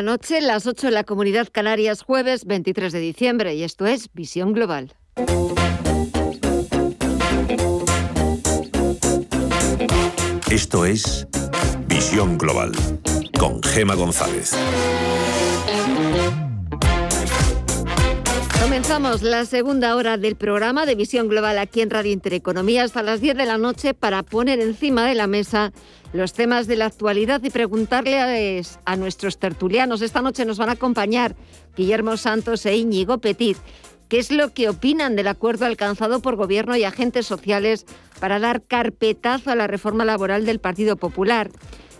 Noche, las 8 en la Comunidad Canarias, jueves 23 de diciembre, y esto es Visión Global. Esto es Visión Global con Gema González. Comenzamos la segunda hora del programa de Visión Global aquí en Radio Intereconomía hasta las 10 de la noche para poner encima de la mesa los temas de la actualidad y preguntarle a, nuestros tertulianos. Esta noche nos van a acompañar Guillermo Santos e Íñigo Petit. ¿Qué es lo que opinan del acuerdo alcanzado por gobierno y agentes sociales para dar carpetazo a la reforma laboral del Partido Popular?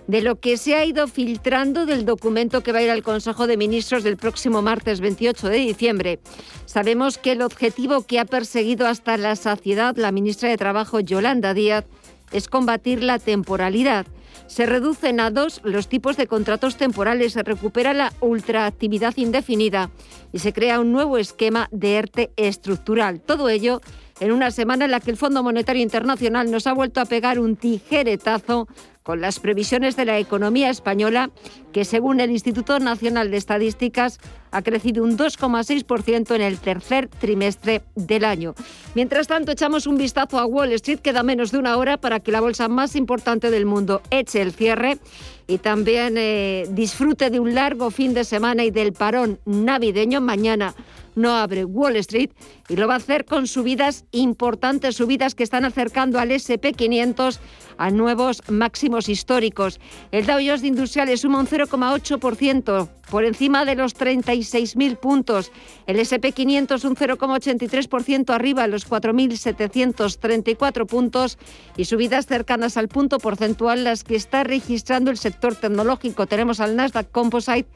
De lo que se ha ido filtrando del documento que va a ir al Consejo de Ministros del próximo martes 28 de diciembre. Sabemos que el objetivo que ha perseguido hasta la saciedad la ministra de Trabajo, Yolanda Díaz, es combatir la temporalidad. Se reducen a dos los tipos de contratos temporales, se recupera la ultraactividad indefinida y se crea un nuevo esquema de ERTE estructural. Todo ello en una semana en la que el Fondo Monetario Internacional nos ha vuelto a pegar un tijeretazo con las previsiones de la economía española, que según el Instituto Nacional de Estadísticas ha crecido un 2,6% en el tercer trimestre del año. Mientras tanto, echamos un vistazo a Wall Street, queda menos de una hora para que la bolsa más importante del mundo eche el cierre y también eh, disfrute de un largo fin de semana y del parón navideño. Mañana no abre Wall Street y lo va a hacer con subidas importantes, subidas que están acercando al SP500 a nuevos máximos históricos. El Dow Jones Industriales suma un 0,8% por encima de los 36.000 puntos. El SP500 un 0,83% arriba a los 4.734 puntos y subidas cercanas al punto porcentual las que está registrando el sector tecnológico. Tenemos al Nasdaq Composite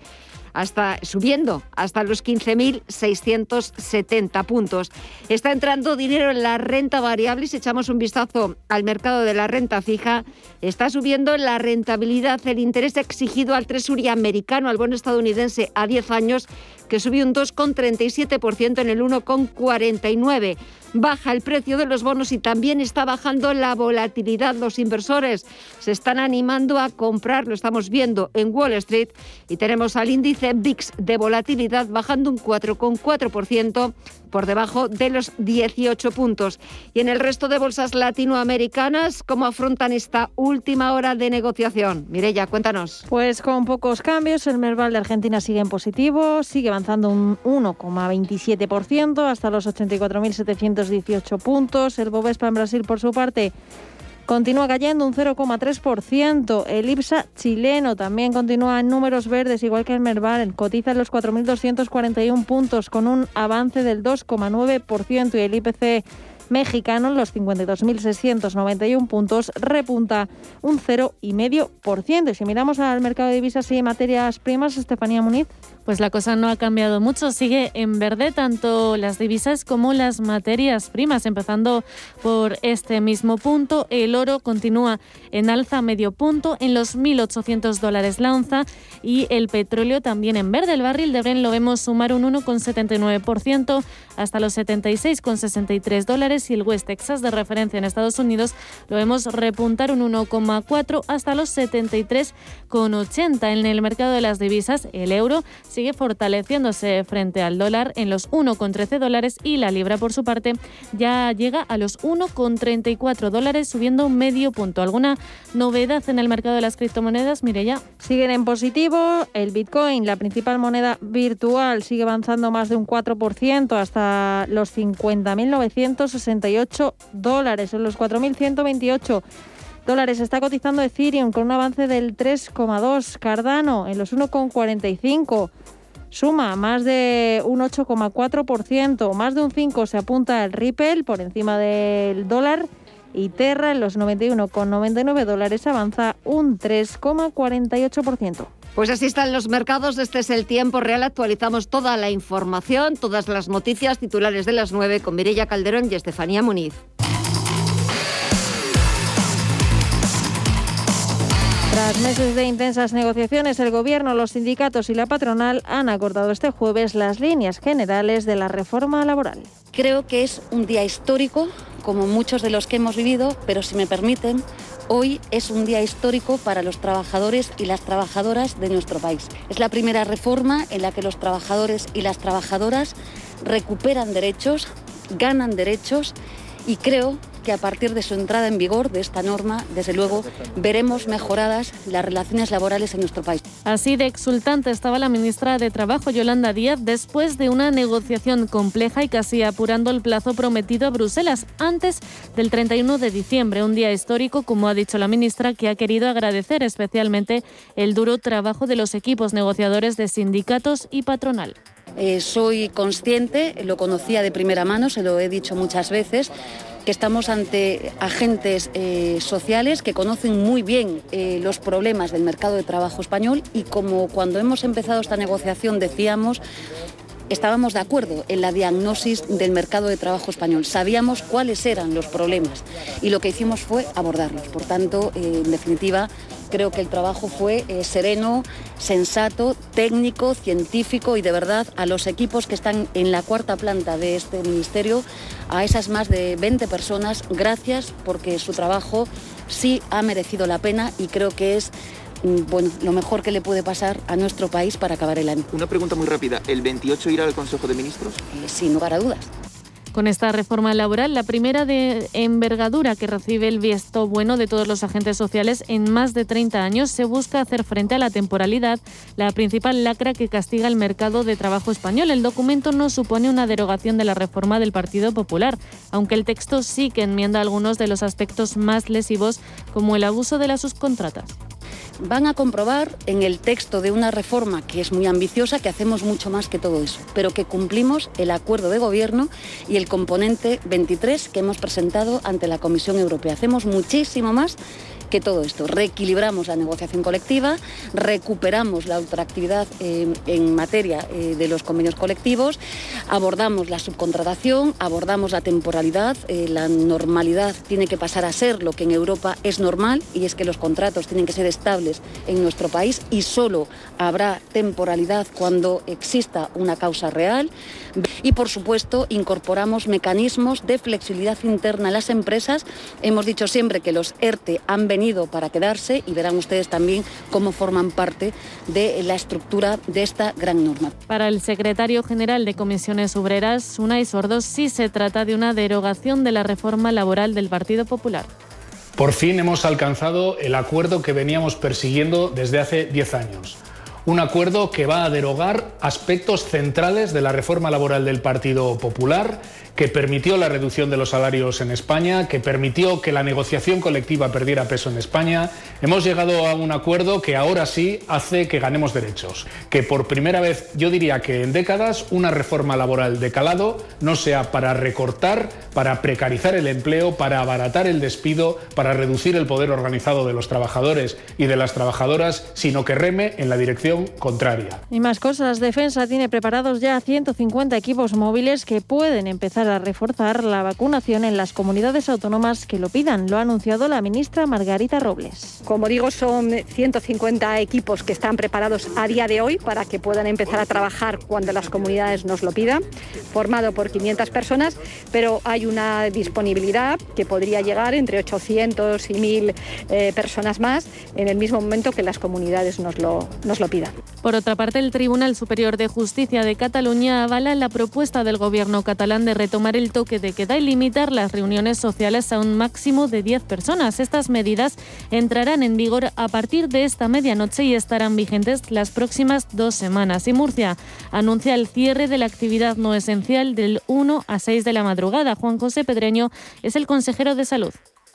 hasta subiendo hasta los 15.670 puntos. Está entrando dinero en la renta variable. Si echamos un vistazo al mercado de la renta fija, está subiendo la rentabilidad, el interés exigido al Tresury americano, al bono estadounidense a 10 años, que subió un 2,37% en el 1,49% baja el precio de los bonos y también está bajando la volatilidad. Los inversores se están animando a comprar, lo estamos viendo en Wall Street y tenemos al índice VIX de volatilidad bajando un 4,4% por debajo de los 18 puntos. Y en el resto de bolsas latinoamericanas, ¿cómo afrontan esta última hora de negociación? Mireya, cuéntanos. Pues con pocos cambios, el Merval de Argentina sigue en positivo, sigue avanzando un 1,27% hasta los 84.700 18 puntos. El Bovespa en Brasil, por su parte, continúa cayendo un 0,3%. El IPSA chileno también continúa en números verdes, igual que el Merval. Cotiza en los 4.241 puntos con un avance del 2,9% y el IPC mexicano los 52.691 puntos repunta un 0,5%. Y si miramos al mercado de divisas y materias primas, Estefanía Muniz. Pues la cosa no ha cambiado mucho, sigue en verde tanto las divisas como las materias primas, empezando por este mismo punto. El oro continúa en alza medio punto en los 1.800 dólares la onza y el petróleo también en verde. El barril de Brent lo vemos sumar un 1,79% hasta los 76,63 dólares y el West Texas de referencia en Estados Unidos lo vemos repuntar un 1,4 hasta los 73,80. En el mercado de las divisas, el euro sigue fortaleciéndose frente al dólar en los 1,13 dólares y la libra, por su parte, ya llega a los 1,34 dólares, subiendo medio punto. ¿Alguna novedad en el mercado de las criptomonedas? Mire ya. Siguen en positivo. El Bitcoin, la principal moneda virtual, sigue avanzando más de un 4% hasta los 50.968 dólares, son los 4.128 dólares. Está cotizando Ethereum con un avance del 3,2. Cardano en los 1,45. Suma más de un 8,4%, más de un 5 se apunta el Ripple por encima del dólar y Terra en los 91,99 dólares avanza un 3,48%. Pues así están los mercados, este es el tiempo real, actualizamos toda la información, todas las noticias titulares de las 9 con Mireya Calderón y Estefanía Muniz. Tras meses de intensas negociaciones, el Gobierno, los sindicatos y la patronal han acordado este jueves las líneas generales de la reforma laboral. Creo que es un día histórico, como muchos de los que hemos vivido, pero si me permiten, Hoy es un día histórico para los trabajadores y las trabajadoras de nuestro país. Es la primera reforma en la que los trabajadores y las trabajadoras recuperan derechos, ganan derechos y creo que a partir de su entrada en vigor de esta norma, desde luego, veremos mejoradas las relaciones laborales en nuestro país. Así de exultante estaba la ministra de Trabajo, Yolanda Díaz, después de una negociación compleja y casi apurando el plazo prometido a Bruselas antes del 31 de diciembre, un día histórico, como ha dicho la ministra, que ha querido agradecer especialmente el duro trabajo de los equipos negociadores de sindicatos y patronal. Eh, soy consciente, lo conocía de primera mano, se lo he dicho muchas veces, que estamos ante agentes eh, sociales que conocen muy bien eh, los problemas del mercado de trabajo español y como cuando hemos empezado esta negociación decíamos, estábamos de acuerdo en la diagnosis del mercado de trabajo español. Sabíamos cuáles eran los problemas y lo que hicimos fue abordarlos. Por tanto, en definitiva, Creo que el trabajo fue eh, sereno, sensato, técnico, científico y de verdad a los equipos que están en la cuarta planta de este ministerio, a esas más de 20 personas, gracias porque su trabajo sí ha merecido la pena y creo que es mm, bueno, lo mejor que le puede pasar a nuestro país para acabar el año. Una pregunta muy rápida. ¿El 28 irá al Consejo de Ministros? Eh, sin lugar a dudas. Con esta reforma laboral, la primera de envergadura que recibe el visto bueno de todos los agentes sociales en más de 30 años, se busca hacer frente a la temporalidad, la principal lacra que castiga el mercado de trabajo español. El documento no supone una derogación de la reforma del Partido Popular, aunque el texto sí que enmienda algunos de los aspectos más lesivos, como el abuso de las subcontratas van a comprobar en el texto de una reforma que es muy ambiciosa que hacemos mucho más que todo eso, pero que cumplimos el acuerdo de gobierno y el componente 23 que hemos presentado ante la Comisión Europea. Hacemos muchísimo más que todo esto. Reequilibramos la negociación colectiva, recuperamos la ultraactividad eh, en materia eh, de los convenios colectivos, abordamos la subcontratación, abordamos la temporalidad, eh, la normalidad tiene que pasar a ser lo que en Europa es normal y es que los contratos tienen que ser estables en nuestro país y solo habrá temporalidad cuando exista una causa real. Y por supuesto incorporamos mecanismos de flexibilidad interna en las empresas. Hemos dicho siempre que los ERTE han venido para quedarse y verán ustedes también cómo forman parte de la estructura de esta gran norma. Para el secretario general de Comisiones Obreras, Unai Sordos, sí se trata de una derogación de la reforma laboral del Partido Popular. Por fin hemos alcanzado el acuerdo que veníamos persiguiendo desde hace 10 años un acuerdo que va a derogar aspectos centrales de la reforma laboral del Partido Popular, que permitió la reducción de los salarios en España, que permitió que la negociación colectiva perdiera peso en España. Hemos llegado a un acuerdo que ahora sí hace que ganemos derechos, que por primera vez, yo diría que en décadas, una reforma laboral de calado no sea para recortar, para precarizar el empleo, para abaratar el despido, para reducir el poder organizado de los trabajadores y de las trabajadoras, sino que reme en la dirección contraria. Y más cosas, Defensa tiene preparados ya 150 equipos móviles que pueden empezar a reforzar la vacunación en las comunidades autónomas que lo pidan. Lo ha anunciado la ministra Margarita Robles. Como digo, son 150 equipos que están preparados a día de hoy para que puedan empezar a trabajar cuando las comunidades nos lo pidan, formado por 500 personas, pero hay una disponibilidad que podría llegar entre 800 y 1000 eh, personas más en el mismo momento que las comunidades nos lo, nos lo pidan. Por otra parte, el Tribunal Superior de Justicia de Cataluña avala la propuesta del gobierno catalán de retomar el toque de queda y limitar las reuniones sociales a un máximo de 10 personas. Estas medidas entrarán en vigor a partir de esta medianoche y estarán vigentes las próximas dos semanas. Y Murcia anuncia el cierre de la actividad no esencial del 1 a 6 de la madrugada. Juan José Pedreño es el consejero de Salud.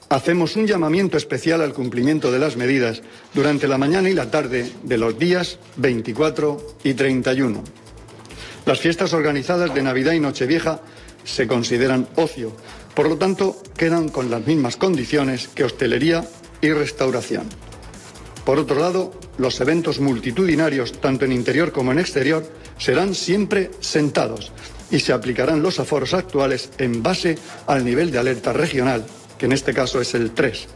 Hacemos un llamamiento especial al cumplimiento de las medidas durante la mañana y la tarde de los días 24 y 31. Las fiestas organizadas de Navidad y Nochevieja se consideran ocio, por lo tanto quedan con las mismas condiciones que hostelería y restauración. Por otro lado, los eventos multitudinarios, tanto en interior como en exterior, serán siempre sentados y se aplicarán los aforos actuales en base al nivel de alerta regional que en este caso es el 3.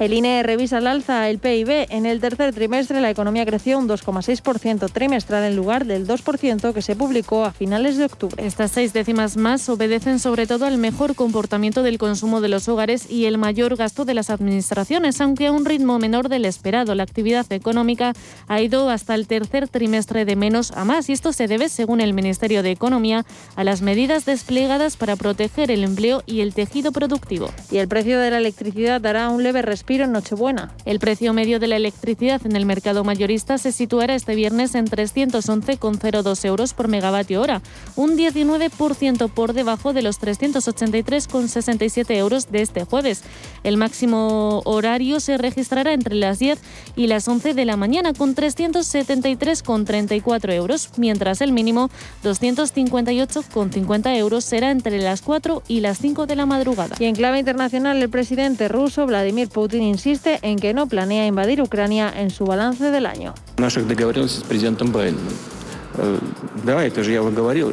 El INE revisa al alza el PIB. En el tercer trimestre la economía creció un 2,6% trimestral en lugar del 2% que se publicó a finales de octubre. Estas seis décimas más obedecen sobre todo al mejor comportamiento del consumo de los hogares y el mayor gasto de las administraciones, aunque a un ritmo menor del esperado. La actividad económica ha ido hasta el tercer trimestre de menos a más y esto se debe, según el Ministerio de Economía, a las medidas desplegadas para proteger el empleo y el tejido productivo. Y el precio de la electricidad dará un leve en Nochebuena. El precio medio de la electricidad en el mercado mayorista se situará este viernes en 311,02 euros por megavatio hora, un 19% por debajo de los 383,67 euros de este jueves. El máximo horario se registrará entre las 10 y las 11 de la mañana con 373,34 euros, mientras el mínimo 258,50 euros será entre las 4 y las 5 de la madrugada. Y en clave internacional, el presidente ruso Vladimir Putin insiste en que no planea invadir Ucrania en su balance del año.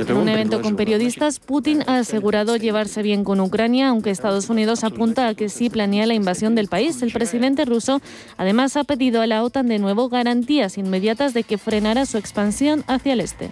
En un evento con periodistas, Putin ha asegurado llevarse bien con Ucrania, aunque Estados Unidos apunta a que sí planea la invasión del país. El presidente ruso además ha pedido a la OTAN de nuevo garantías inmediatas de que frenará su expansión hacia el este.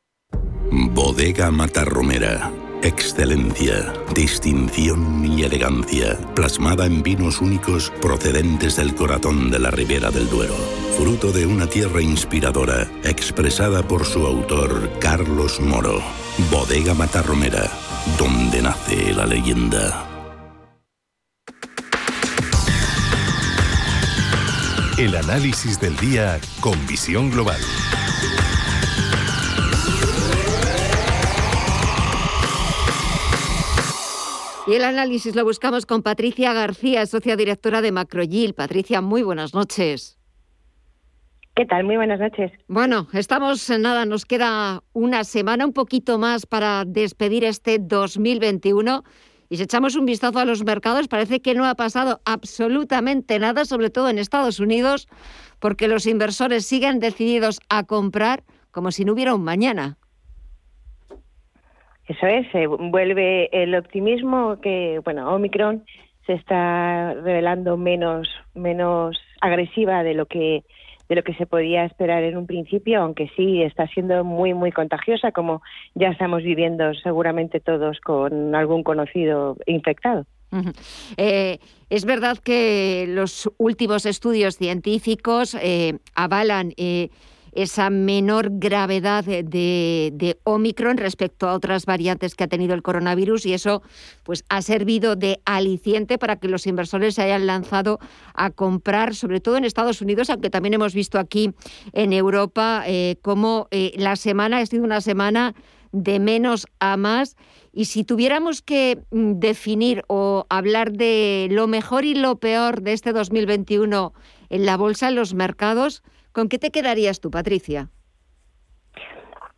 Bodega Matarromera. Excelencia, distinción y elegancia, plasmada en vinos únicos procedentes del corazón de la Ribera del Duero. Fruto de una tierra inspiradora, expresada por su autor Carlos Moro. Bodega Matarromera, donde nace la leyenda. El análisis del día con visión global. Y el análisis lo buscamos con Patricia García, socia directora de Macrogil. Patricia, muy buenas noches. ¿Qué tal? Muy buenas noches. Bueno, estamos en nada, nos queda una semana, un poquito más para despedir este 2021. Y si echamos un vistazo a los mercados, parece que no ha pasado absolutamente nada, sobre todo en Estados Unidos, porque los inversores siguen decididos a comprar como si no hubiera un mañana. Eso es, se vuelve el optimismo que, bueno, Omicron se está revelando menos, menos agresiva de lo que de lo que se podía esperar en un principio, aunque sí está siendo muy, muy contagiosa, como ya estamos viviendo seguramente todos con algún conocido infectado. Eh, es verdad que los últimos estudios científicos eh, avalan eh, esa menor gravedad de, Omicron respecto a otras variantes que ha tenido el coronavirus y eso pues ha servido de aliciente para que los inversores se hayan lanzado a comprar, sobre todo en Estados Unidos, aunque también hemos visto aquí en Europa eh, cómo eh, la semana ha sido una semana de menos a más. Y si tuviéramos que mm, definir o hablar de lo mejor y lo peor de este 2021 en la bolsa, en los mercados, ¿Con qué te quedarías tú, Patricia?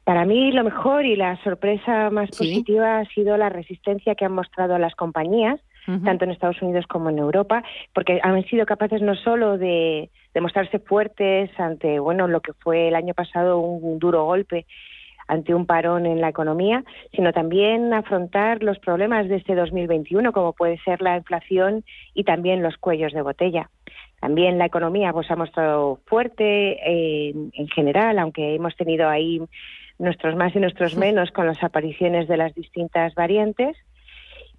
Para mí lo mejor y la sorpresa más positiva ha sido la resistencia que han mostrado las compañías, tanto en Estados Unidos como en Europa, porque han sido capaces no solo de, de mostrarse fuertes ante bueno lo que fue el año pasado un duro golpe ante un parón en la economía, sino también afrontar los problemas de este 2021, como puede ser la inflación y también los cuellos de botella. También la economía pues, ha mostrado fuerte eh, en general, aunque hemos tenido ahí nuestros más y nuestros menos con las apariciones de las distintas variantes.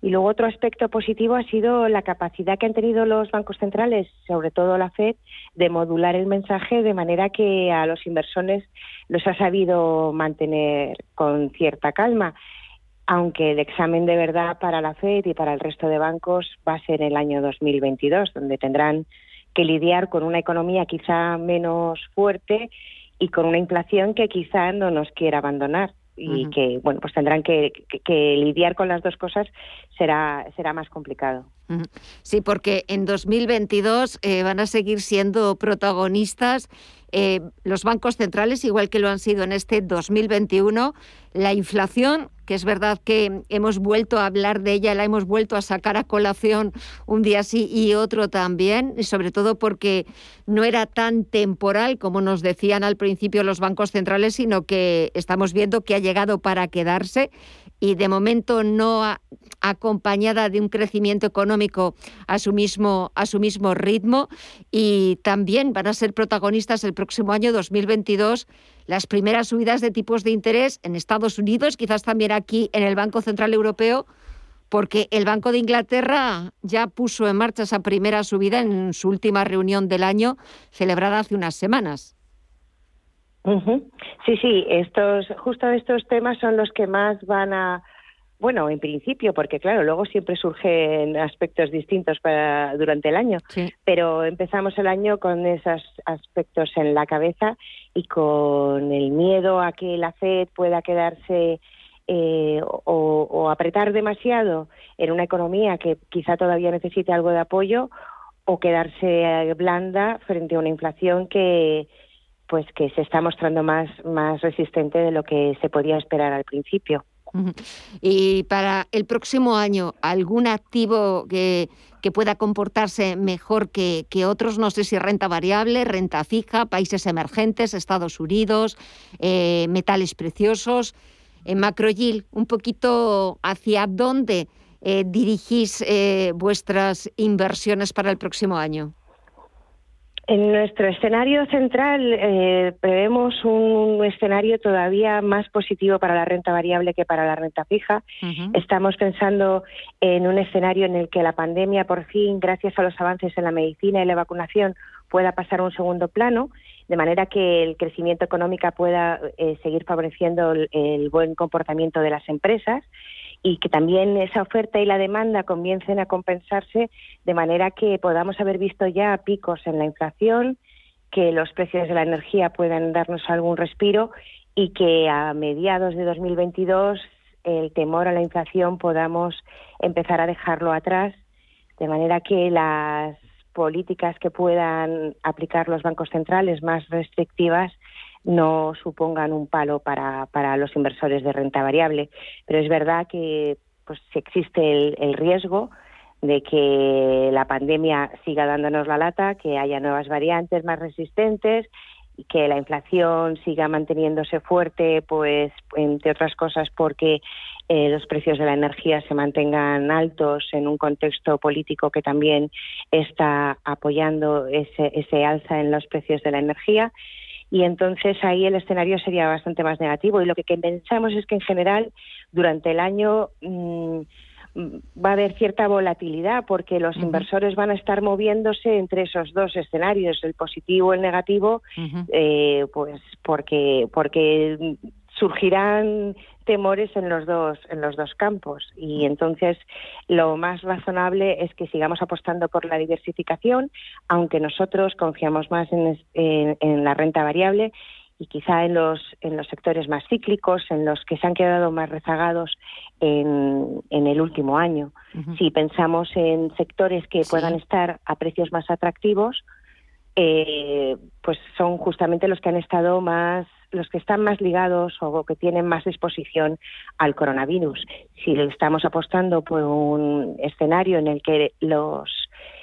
Y luego otro aspecto positivo ha sido la capacidad que han tenido los bancos centrales, sobre todo la Fed, de modular el mensaje de manera que a los inversores los ha sabido mantener con cierta calma aunque el examen de verdad para la Fed y para el resto de bancos va a ser el año 2022, donde tendrán que lidiar con una economía quizá menos fuerte y con una inflación que quizá no nos quiera abandonar. y que bueno pues tendrán que, lidiar con las dos cosas será será más complicado. Sí porque en 2022 eh, van a seguir siendo protagonistas eh, los bancos centrales, igual que lo han sido en este 2021, la inflación, que es verdad que hemos vuelto a hablar de ella, la hemos vuelto a sacar a colación un día sí y otro también, y sobre todo porque no era tan temporal como nos decían al principio los bancos centrales, sino que estamos viendo que ha llegado para quedarse y de momento no acompañada de un crecimiento económico a su mismo a su mismo ritmo y también van a ser protagonistas el próximo año 2022 las primeras subidas de tipos de interés en Estados Unidos, quizás también aquí en el Banco Central Europeo, porque el Banco de Inglaterra ya puso en marcha esa primera subida en su última reunión del año celebrada hace unas semanas. Sí, sí, estos, justo estos temas son los que más van a, bueno, en principio, porque claro, luego siempre surgen aspectos distintos para durante el año, pero empezamos el año con esos aspectos en la cabeza y con el miedo a que la FED pueda quedarse eh, o, o, apretar demasiado en una economía que quizá todavía necesite algo de apoyo o quedarse blanda frente a una inflación que pues que se está mostrando más, más resistente de lo que se podía esperar al principio. Y para el próximo año, ¿algún activo que, que pueda comportarse mejor que, que, otros? No sé si renta variable, renta fija, países emergentes, Estados Unidos, eh, metales preciosos. Macrogil, un poquito hacia dónde eh, dirigís eh, vuestras inversiones para el próximo año. En nuestro escenario central eh, prevemos un escenario todavía más positivo para la renta variable que para la renta fija. Estamos pensando en un escenario en el que la pandemia, por fin, gracias a los avances en la medicina y la vacunación, pueda pasar a un segundo plano, de manera que el crecimiento económico pueda eh, seguir favoreciendo el buen comportamiento de las empresas y que también esa oferta y la demanda comiencen a compensarse de manera que podamos haber visto ya picos en la inflación, que los precios de la energía puedan darnos algún respiro y que a mediados de 2022 el temor a la inflación podamos empezar a dejarlo atrás, de manera que las políticas que puedan aplicar los bancos centrales más restrictivas no supongan un palo para, para los inversores de renta variable. Pero es verdad que pues existe el, riesgo de que la pandemia siga dándonos la lata, que haya nuevas variantes más resistentes y que la inflación siga manteniéndose fuerte, pues entre otras cosas porque eh, los precios de la energía se mantengan altos en un contexto político que también está apoyando ese, ese alza en los precios de la energía y entonces ahí el escenario sería bastante más negativo. Y lo que, pensamos es que en general durante el año mm, va a haber cierta volatilidad porque los inversores van a estar moviéndose entre esos dos escenarios, el positivo y el negativo, eh, pues porque porque surgirán temores en los dos en los dos campos. Y entonces lo más razonable es que sigamos apostando por la diversificación aunque nosotros confiamos más en, en, la renta variable y quizá en los en los sectores más cíclicos en los que se han quedado más rezagados en, en el último año. Si pensamos en sectores que puedan estar a precios más atractivos eh, pues son justamente los que han estado más los que están más ligados o que tienen más disposición al coronavirus. Si estamos apostando por un escenario en el que los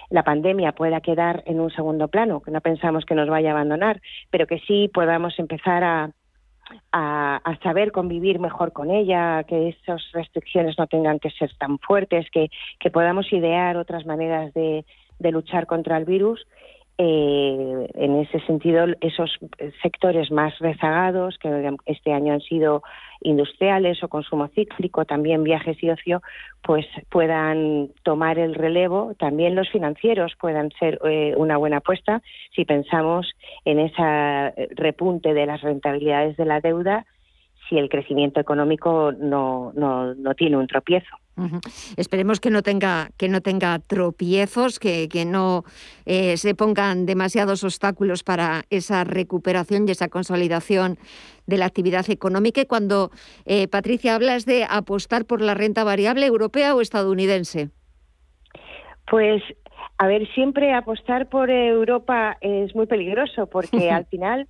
la pandemia pueda quedar en un segundo plano, que no pensamos que nos vaya a abandonar, pero que sí podamos empezar a, a, saber convivir mejor con ella, que esas restricciones no tengan que ser tan fuertes, que, que podamos idear otras maneras de, de luchar contra el virus eh, en ese sentido, esos sectores más rezagados, que este año han sido industriales o consumo cíclico, también viajes y ocio, pues puedan tomar el relevo. También los financieros puedan ser eh, una buena apuesta si pensamos en ese repunte de las rentabilidades de la deuda si el crecimiento económico no, no, no tiene un tropiezo. Esperemos que no tenga, que no tenga tropiezos, que, que no eh, se pongan demasiados obstáculos para esa recuperación y esa consolidación de la actividad económica. Y cuando, eh, Patricia, hablas de apostar por la renta variable europea o estadounidense. Pues, a ver, siempre apostar por Europa es muy peligroso porque al final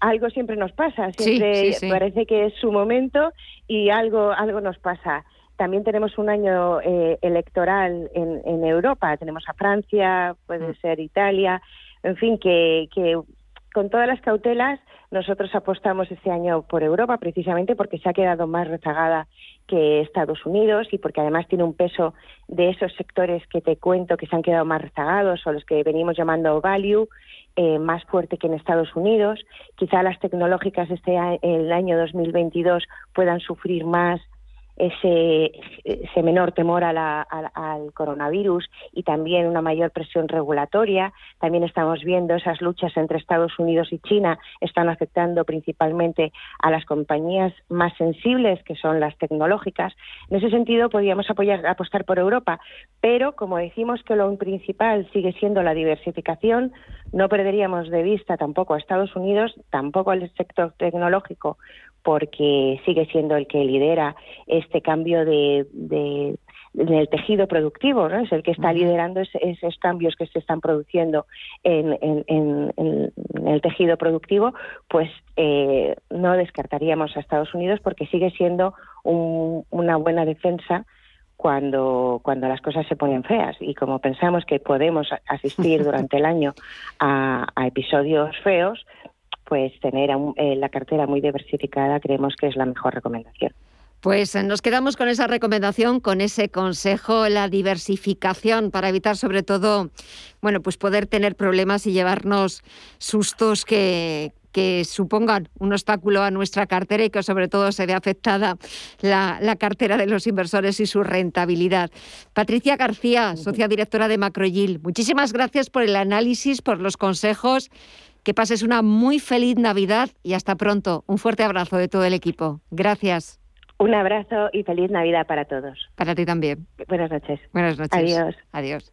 algo siempre nos pasa, siempre parece que es su momento y algo, algo nos pasa. También tenemos un año eh, electoral en, Europa, tenemos a Francia, puede mm. ser Italia, en fin, que, que con todas las cautelas nosotros apostamos este año por Europa precisamente porque se ha quedado más rezagada que Estados Unidos y porque además tiene un peso de esos sectores que te cuento que se han quedado más rezagados o los que venimos llamando value eh, más fuerte que en Estados Unidos. Quizá las tecnológicas este el año 2022 puedan sufrir más ese, menor temor al coronavirus y también una mayor presión regulatoria. También estamos viendo esas luchas entre Estados Unidos y China están afectando principalmente a las compañías más sensibles, que son las tecnológicas. En ese sentido, podríamos apostar por Europa, pero como decimos que lo principal sigue siendo la diversificación, no perderíamos de vista tampoco a Estados Unidos, tampoco al sector tecnológico, porque sigue siendo el que lidera este cambio de, de en el tejido productivo, ¿no? es el que está liderando esos cambios que se están produciendo en, en, en, el tejido productivo, pues eh, no descartaríamos a Estados Unidos porque sigue siendo una buena defensa cuando, cuando las cosas se ponen feas. Y como pensamos que podemos asistir durante el año a, a episodios feos, pues tener eh, la cartera muy diversificada creemos que es la mejor recomendación. Pues eh, nos quedamos con esa recomendación, con ese consejo, la diversificación para evitar sobre todo, bueno, pues poder tener problemas y llevarnos sustos que, supongan un obstáculo a nuestra cartera y que sobre todo se vea afectada la, la, cartera de los inversores y su rentabilidad. Patricia García, socia directora de Macroyil, muchísimas gracias por el análisis, por los consejos que pases una muy feliz Navidad y hasta pronto. Un fuerte abrazo de todo el equipo. Gracias. Un abrazo y feliz Navidad para todos. Para ti también. Buenas noches. Buenas noches. Adiós. Adiós.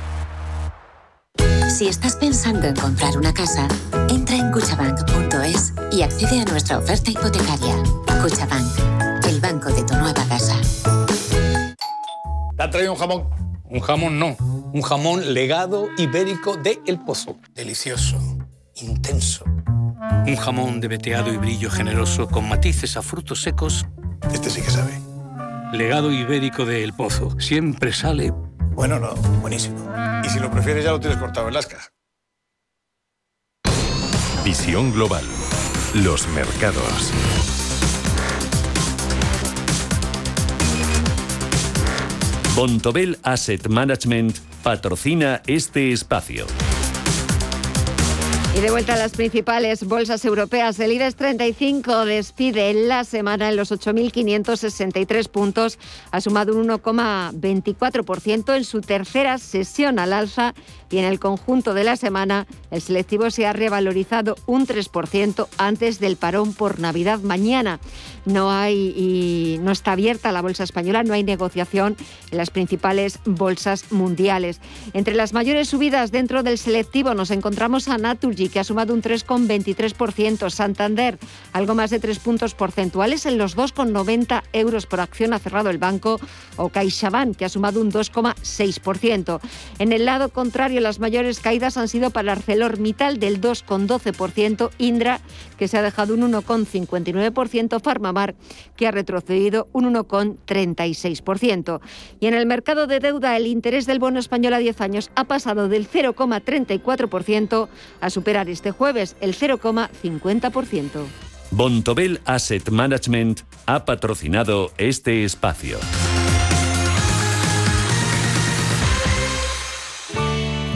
Si estás pensando en comprar una casa, entra en cuchabank.es y accede a nuestra oferta hipotecaria. Cuchabank, el banco de tu nueva casa. ¿Te ha traído un jamón? Un jamón no, un jamón legado ibérico de El Pozo. Delicioso, intenso. Un jamón de veteado y brillo generoso con matices a frutos secos. Este sí que sabe. Legado ibérico de El Pozo. Siempre sale bueno, no, buenísimo. Y si lo prefieres ya lo tienes cortado en Lasca. Visión global. Los mercados. Bontobel Asset Management patrocina este espacio. Y de vuelta a las principales bolsas europeas, el IBEX 35 despide la semana en los 8.563 puntos, ha sumado un 1,24% en su tercera sesión al alza y en el conjunto de la semana el selectivo se ha revalorizado un 3% antes del parón por Navidad mañana. No hay y no está abierta la bolsa española, no hay negociación en las principales bolsas mundiales. Entre las mayores subidas dentro del selectivo nos encontramos a Naturgy que ha sumado un 3,23%, Santander algo más de 3 puntos porcentuales en los 2,90 euros por acción ha cerrado el banco o CaixaBank que ha sumado un 2,6%. En el lado contrario las mayores caídas han sido para ArcelorMittal del 2,12%, Indra, que se ha dejado un 1,59%, Farmamar, que ha retrocedido un 1,36%. Y en el mercado de deuda, el interés del bono español a 10 años ha pasado del 0,34% a superar este jueves el 0,50%. Bontobel Asset Management ha patrocinado este espacio.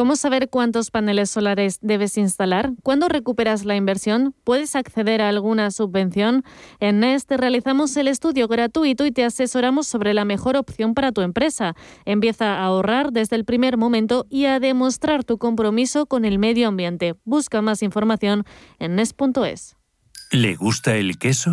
¿Cómo saber cuántos paneles solares debes instalar? ¿Cuándo recuperas la inversión? ¿Puedes acceder a alguna subvención? En Nest realizamos el estudio gratuito y te asesoramos sobre la mejor opción para tu empresa. Empieza a ahorrar desde el primer momento y a demostrar tu compromiso con el medio ambiente. Busca más información en nest.es. ¿Le gusta el queso?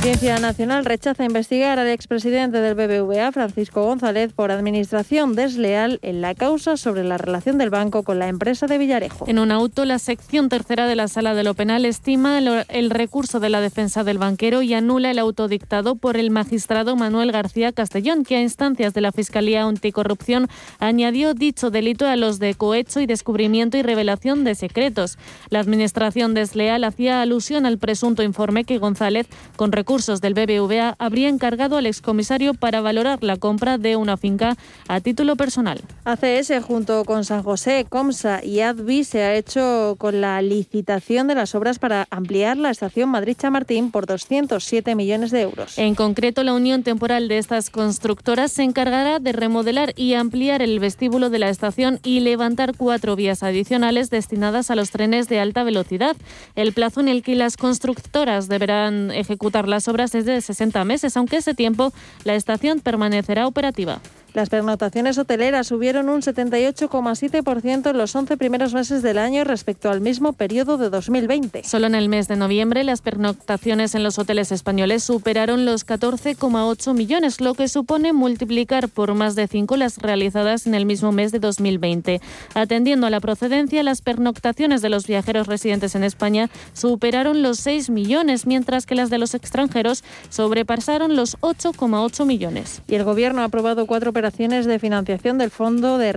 Audiencia Nacional rechaza investigar al expresidente del BBVA, Francisco González, por administración desleal en la causa sobre la relación del banco con la empresa de Villarejo. En un auto, la sección tercera de la Sala de lo Penal estima el, recurso de la defensa del banquero y anula el auto dictado por el magistrado Manuel García Castellón, que a instancias de la Fiscalía Anticorrupción añadió dicho delito a los de cohecho y descubrimiento y revelación de secretos. La administración desleal hacía alusión al presunto informe que González, con recursos del BBVA habría encargado al excomisario para valorar la compra de una finca a título personal. ACS junto con San José, Comsa y Advi se ha hecho con la licitación de las obras para ampliar la estación Madrid-Chamartín por 207 millones de euros. En concreto, la unión temporal de estas constructoras se encargará de remodelar y ampliar el vestíbulo de la estación y levantar cuatro vías adicionales destinadas a los trenes de alta velocidad. El plazo en el que las constructoras deberán ejecutar las obras es de 60 meses, aunque ese tiempo la estación permanecerá operativa. Las pernoctaciones hoteleras subieron un 78,7% en los 11 primeros meses del año respecto al mismo periodo de 2020. Solo en el mes de noviembre las pernoctaciones en los hoteles españoles superaron los 14,8 millones, lo que supone multiplicar por más de 5 las realizadas en el mismo mes de 2020. Atendiendo a la procedencia, las pernoctaciones de los viajeros residentes en España superaron los 6 millones, mientras que las de los extranjeros sobrepasaron los 8,8 millones. Y el Gobierno ha aprobado cuatro operaciones de financiación del Fondo de,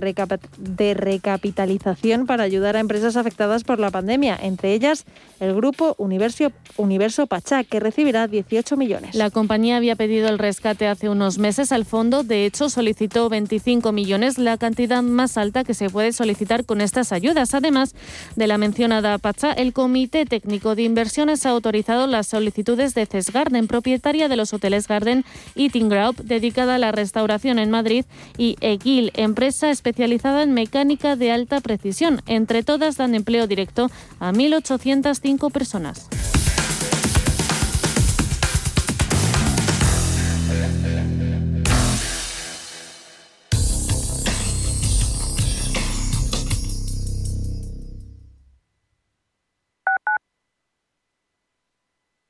de, Recapitalización para ayudar a empresas afectadas por la pandemia, entre ellas el grupo Universo, Universo Pachá, que recibirá 18 millones. La compañía había pedido el rescate hace unos meses al fondo, de hecho solicitó 25 millones, la cantidad más alta que se puede solicitar con estas ayudas. Además de la mencionada Pachá, el Comité Técnico de Inversiones ha autorizado las solicitudes de Cesgarden, propietaria de los hoteles Garden Eating Group, dedicada a la restauración en Madrid, y Equil, empresa especializada en mecánica de alta precisión. Entre todas dan empleo directo a 1.805 personas.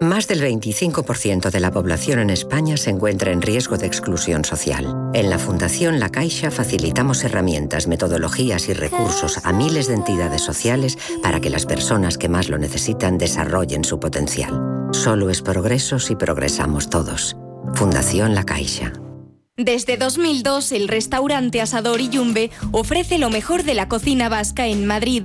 Más del 25% de la población en España se encuentra en riesgo de exclusión social. En la Fundación La Caixa facilitamos herramientas, metodologías y recursos a miles de entidades sociales para que las personas que más lo necesitan desarrollen su potencial. Solo es progreso si progresamos todos. Fundación La Caixa. Desde 2002, el restaurante Asador Yumbe ofrece lo mejor de la cocina vasca en Madrid.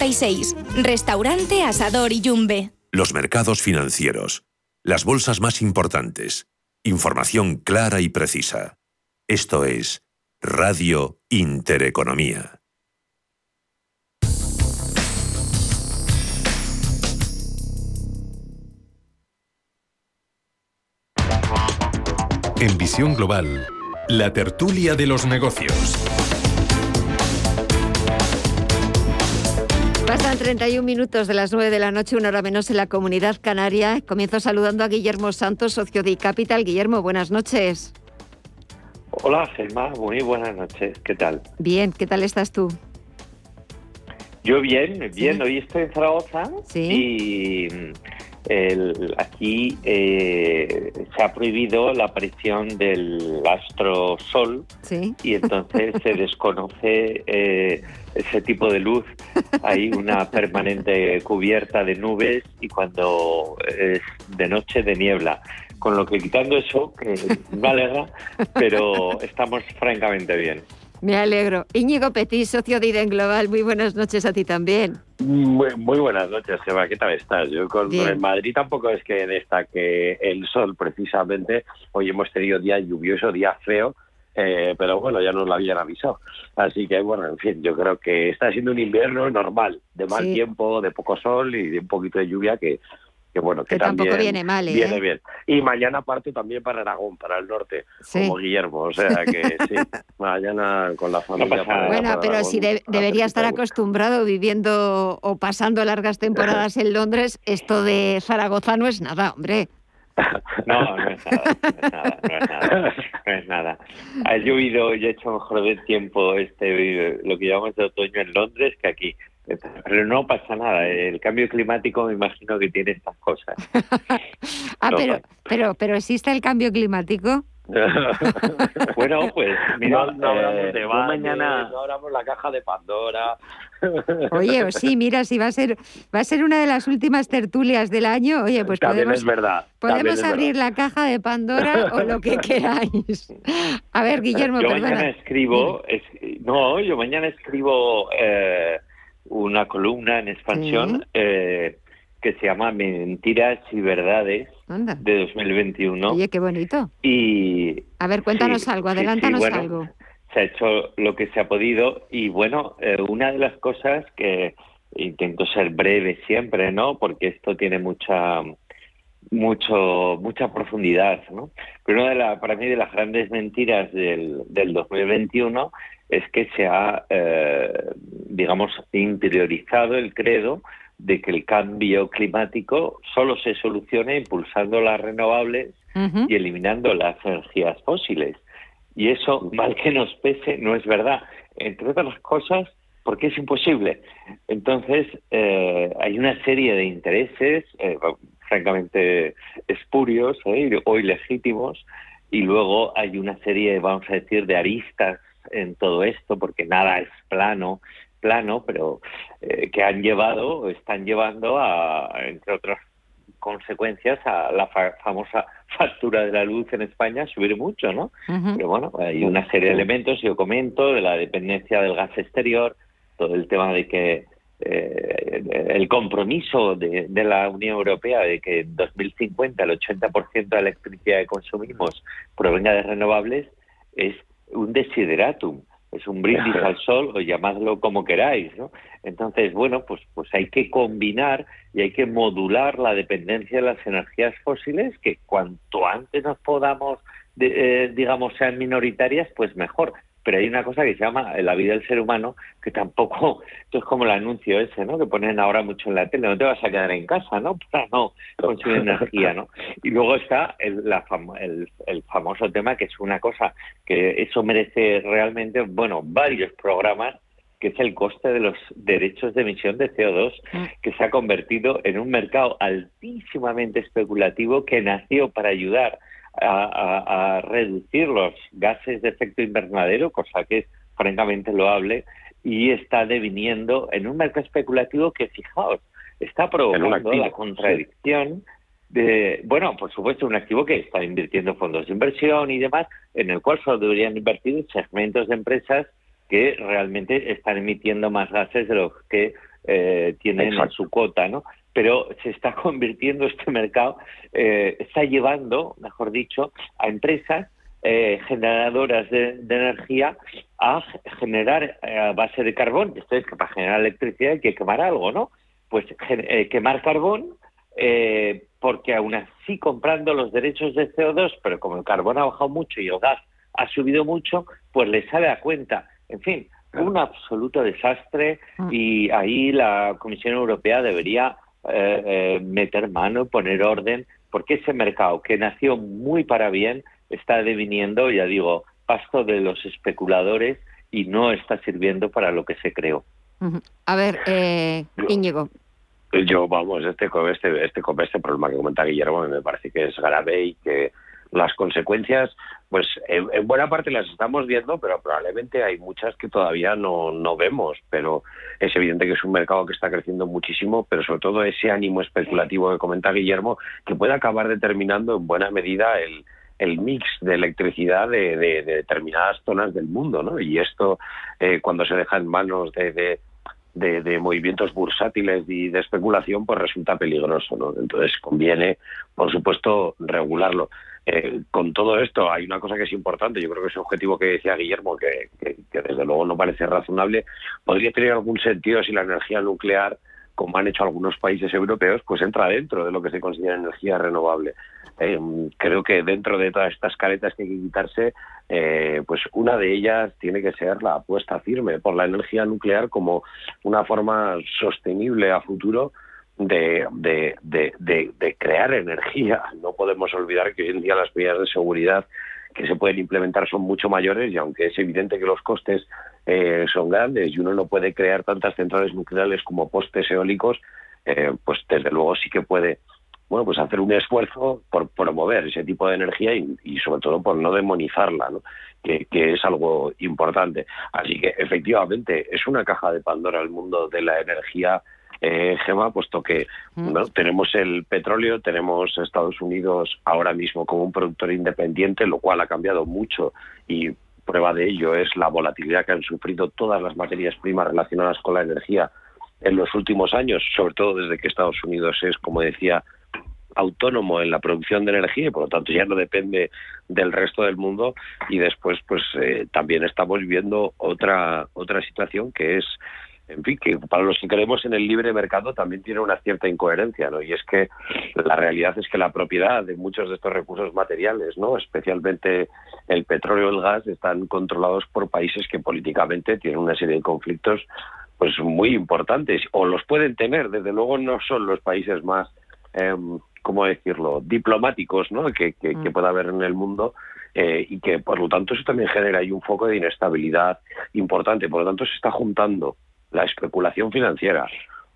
1096. Restaurante Asador y Yumbe. Los mercados financieros. Las bolsas más importantes. Información clara y precisa. Esto es Radio Intereconomía. En Visión Global, la tertulia de los negocios. Pasan 31 minutos de las 9 de la noche, una hora menos en la comunidad canaria. Comienzo saludando a Guillermo Santos, socio de Capital. Guillermo, buenas noches. Hola, Gemma, muy buenas noches. ¿Qué tal? Bien, ¿qué tal estás tú? Yo bien, bien. Hoy estoy en Zaragoza y el, aquí eh, se ha prohibido la aparición del astro sol y entonces se desconoce eh, ese tipo de luz. Hay una permanente cubierta de nubes y cuando es de noche de niebla. Con lo que quitando eso, que me alegra, pero estamos francamente bien. Me alegro. Íñigo Petit, socio de IDEN Global, muy buenas noches a ti también. Muy, buenas noches, Eva. ¿Qué tal estás? Yo con, el Madrid tampoco es que destaque el sol, precisamente. Hoy hemos tenido día lluvioso, día feo, eh, pero bueno, ya nos lo habían avisado. Así que bueno, en fin, yo creo que está siendo un invierno normal, de mal tiempo, de poco sol y de un poquito de lluvia que que bueno, que, tampoco viene mal, ¿eh? Viene bien. Y mañana parte también para Aragón, para el norte, como Guillermo, o sea que sí, mañana con la familia. bueno, pero si debería estar acostumbrado viviendo o pasando largas temporadas en Londres, esto de Zaragoza no es nada, hombre. No, no es nada, no es nada, no es nada, no es nada. Ha llovido y ha hecho mejor de tiempo este lo que llamamos de otoño en Londres que aquí. Pero no pasa nada. El cambio climático me imagino que tiene estas cosas. ah, pero, pero, pero existe el cambio climático. bueno, pues mira, no, hablamos de mañana no hablamos la caja de Pandora. Oye, sí, mira, si va a ser va a ser una de las últimas tertulias del año. Oye, pues también podemos, es verdad. Podemos abrir la caja de Pandora o lo que queráis. A ver, Guillermo, yo mañana escribo, no, yo mañana escribo eh, una columna en expansión eh, que se llama Mentiras y Verdades de 2021. Oye, qué bonito. Y a ver, cuéntanos algo, adelántanos algo. Se ha hecho lo que se ha podido y bueno, eh, una de las cosas que intento ser breve siempre, ¿no? Porque esto tiene mucha mucho mucha profundidad, ¿no? Pero una de la, para mí de las grandes mentiras del, del 2021 es que se ha, eh, digamos, interiorizado el credo de que el cambio climático solo se soluciona impulsando las renovables y eliminando las energías fósiles. Y eso, mal que nos pese, no es verdad. Entre otras cosas, porque es imposible. Entonces, eh, hay una serie de intereses, eh, francamente espurios o ilegítimos, y luego hay una serie, vamos a decir, de aristas en todo esto, porque nada es plano, plano, pero eh, que han llevado, están llevando a, entre otras consecuencias, a la famosa factura de la luz en España subir mucho, ¿no? Pero bueno, hay una serie de elementos, yo comento, de la dependencia del gas exterior, todo el tema de que eh, el compromiso de, la Unión Europea de que en 2050 el 80% de la electricidad que consumimos provenga de renovables es un desideratum es un brindis al sol o llamadlo como queráis, ¿no? Entonces, bueno, pues pues hay que combinar y hay que modular la dependencia de las energías fósiles que cuanto antes nos podamos, eh, digamos, sean minoritarias, pues mejor pero hay una cosa que se llama la vida del ser humano que tampoco, esto es como el anuncio ese, ¿no? Que ponen ahora mucho en la tele, no te vas a quedar en casa, ¿no? Para no consumir energía, ¿no? Y luego está el, la el, famoso tema que es una cosa que eso merece realmente, bueno, varios programas que es el coste de los derechos de emisión de CO2, mm. que se ha convertido en un mercado altísimamente especulativo que nació para ayudar a, reducir los gases de efecto invernadero, cosa que es francamente loable, y está deviniendo en un mercado especulativo que, fijaos, está provocando la contradicción de, bueno, por supuesto, un activo que está invirtiendo fondos de inversión y demás, en el cual solo deberían invertir segmentos de empresas que realmente están emitiendo más gases de los que eh, tienen en su cuota, ¿no? Pero se está convirtiendo este mercado, eh, está llevando, mejor dicho, a empresas eh, generadoras de, energía a generar eh, a base de carbón. Esto es que para generar electricidad hay que quemar algo, ¿no? Pues quemar carbón, porque aún así comprando los derechos de CO2, pero como el carbón ha bajado mucho y el gas ha subido mucho, pues le sale a cuenta. En fin, un absoluto desastre mm. y ahí la Comisión Europea debería eh, eh, meter mano, poner orden, porque ese mercado que nació muy para bien está deviniendo, ya digo, pasto de los especuladores y no está sirviendo para lo que se creó. A ver, eh, Íñigo. Yo, vamos, este, este, este, este problema que comenta Guillermo me parece que es grave y que las consecuencias, pues en, buena parte las estamos viendo, pero probablemente hay muchas que todavía no, no vemos. Pero es evidente que es un mercado que está creciendo muchísimo, pero sobre todo ese ánimo especulativo que comenta Guillermo, que puede acabar determinando en buena medida el, el mix de electricidad de, determinadas zonas del mundo, ¿no? Y esto, eh, cuando se deja en manos de, de, movimientos bursátiles y de especulación, pues resulta peligroso, ¿no? Entonces conviene, por supuesto, regularlo. Eh, con todo esto hay una cosa que es importante, yo creo que ese objetivo que decía Guillermo, que, desde luego no parece razonable, podría tener algún sentido si la energía nuclear, como han hecho algunos países europeos, pues entra dentro de lo que se considera energía renovable. Eh, creo que dentro de todas estas caretas que hay que quitarse, eh, pues una de ellas tiene que ser la apuesta firme por la energía nuclear como una forma sostenible a futuro de, de, de, crear energía. No podemos olvidar que hoy en día las medidas de seguridad que se pueden implementar son mucho mayores y aunque es evidente que los costes eh, son grandes y uno no puede crear tantas centrales nucleares como postes eólicos, eh, pues desde luego sí que puede bueno pues hacer un esfuerzo por promover ese tipo de energía y, sobre todo por no demonizarla, ¿no? Que, que, es algo importante. Así que efectivamente es una caja de Pandora el mundo de la energía eh, Gema, puesto que mm. tenemos el petróleo, tenemos Estados Unidos ahora mismo como un productor independiente, lo cual ha cambiado mucho y prueba de ello es la volatilidad que han sufrido todas las materias primas relacionadas con la energía en los últimos años, sobre todo desde que Estados Unidos es, como decía, autónomo en la producción de energía y por lo tanto ya no depende del resto del mundo y después pues eh, también estamos viviendo otra otra situación que es en fin, que para los que creemos en el libre mercado también tiene una cierta incoherencia, ¿no? Y es que la realidad es que la propiedad de muchos de estos recursos materiales, ¿no? Especialmente el petróleo y el gas, están controlados por países que políticamente tienen una serie de conflictos pues muy importantes, o los pueden tener, desde luego no son los países más, eh, ¿cómo decirlo?, diplomáticos, ¿no?, que, que, mm. pueda haber en el mundo, eh, y que por lo tanto eso también genera ahí un foco de inestabilidad importante. Por lo tanto se está juntando la especulación financiera,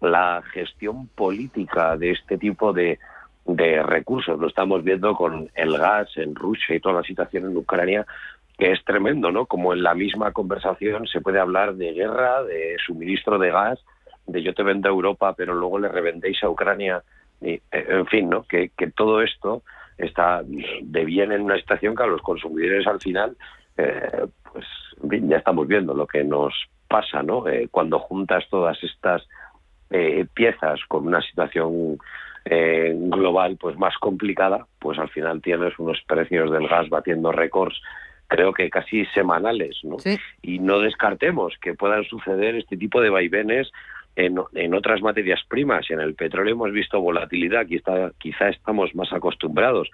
la gestión política de este tipo de, de recursos. Lo estamos viendo con el gas en Rusia y toda la situación en Ucrania, que es tremendo, ¿no? Como en la misma conversación se puede hablar de guerra, de suministro de gas, de yo te vendo a Europa, pero luego le revendéis a Ucrania. Eh, en fin, ¿no? Que, que todo esto está de bien en una situación que a los consumidores al final, eh, pues ya estamos viendo lo que nos pasa, ¿no? Eh, cuando juntas todas estas eh, piezas con una situación global pues más complicada, pues al final tienes unos precios del gas batiendo récords creo que casi semanales, ¿no? Y no descartemos que puedan suceder este tipo de vaivenes en, en, otras materias primas. En el petróleo hemos visto volatilidad, quizá, quizá estamos más acostumbrados,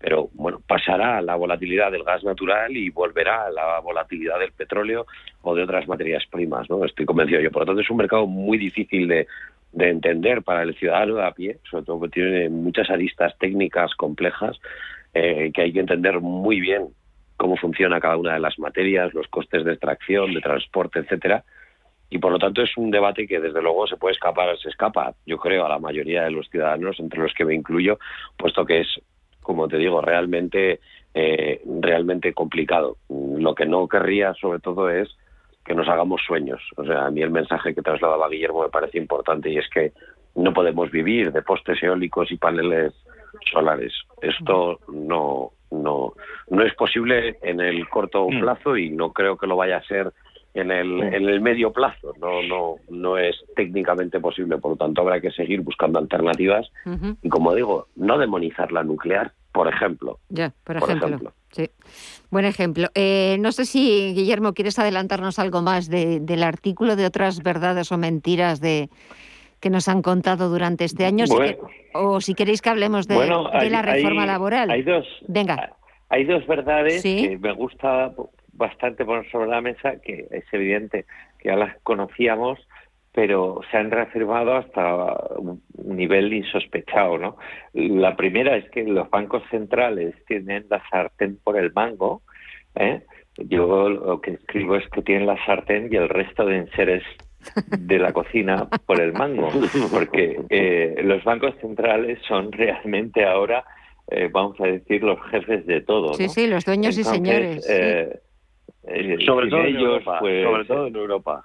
pero bueno, pasará la volatilidad del gas natural y volverá la volatilidad del petróleo o de otras materias primas, ¿no? Estoy convencido yo. Por lo tanto, es un mercado muy difícil de, de entender para el ciudadano de a pie, sobre todo porque tiene muchas aristas técnicas complejas eh, que hay que entender muy bien cómo funciona cada una de las materias, los costes de extracción, de transporte, etcétera. Y por lo tanto es un debate que desde luego se puede escapar, se escapa, yo creo, a la mayoría de los ciudadanos, entre los que me incluyo, puesto que es, como te digo, realmente, eh, realmente complicado. Lo que no querría, sobre todo, es que nos hagamos sueños. O sea, a mí el mensaje que trasladaba Guillermo me parece importante y es que no podemos vivir de postes eólicos y paneles solares. Esto no, no, no es posible en el corto mm. plazo y no creo que lo vaya a ser en el, en el medio plazo. No, no, no es técnicamente posible. Por lo tanto, habrá que seguir buscando alternativas y, como digo, no demonizar la nuclear, por ejemplo. Ya, por, ejemplo. Sí. Buen ejemplo. Eh, no sé si, Guillermo, quieres adelantarnos algo más del artículo de otras verdades o mentiras de que nos han contado durante este año, o si queréis que hablemos de, la reforma laboral. Hay dos, Venga. Hay dos verdades que me gusta bastante poner sobre la mesa, que es evidente que ya las conocíamos, pero se han reafirmado hasta un nivel insospechado, ¿no? La primera es que los bancos centrales tienen la sartén por el mango, ¿eh? Yo lo que escribo es que tienen la sartén y el resto de enseres de la cocina por el mango, porque eh, los bancos centrales son realmente ahora, eh, vamos a decir, los jefes de todo. Sí, sí, los dueños y señores. Eh, sobre, todo ellos, pues, sobre todo en Europa.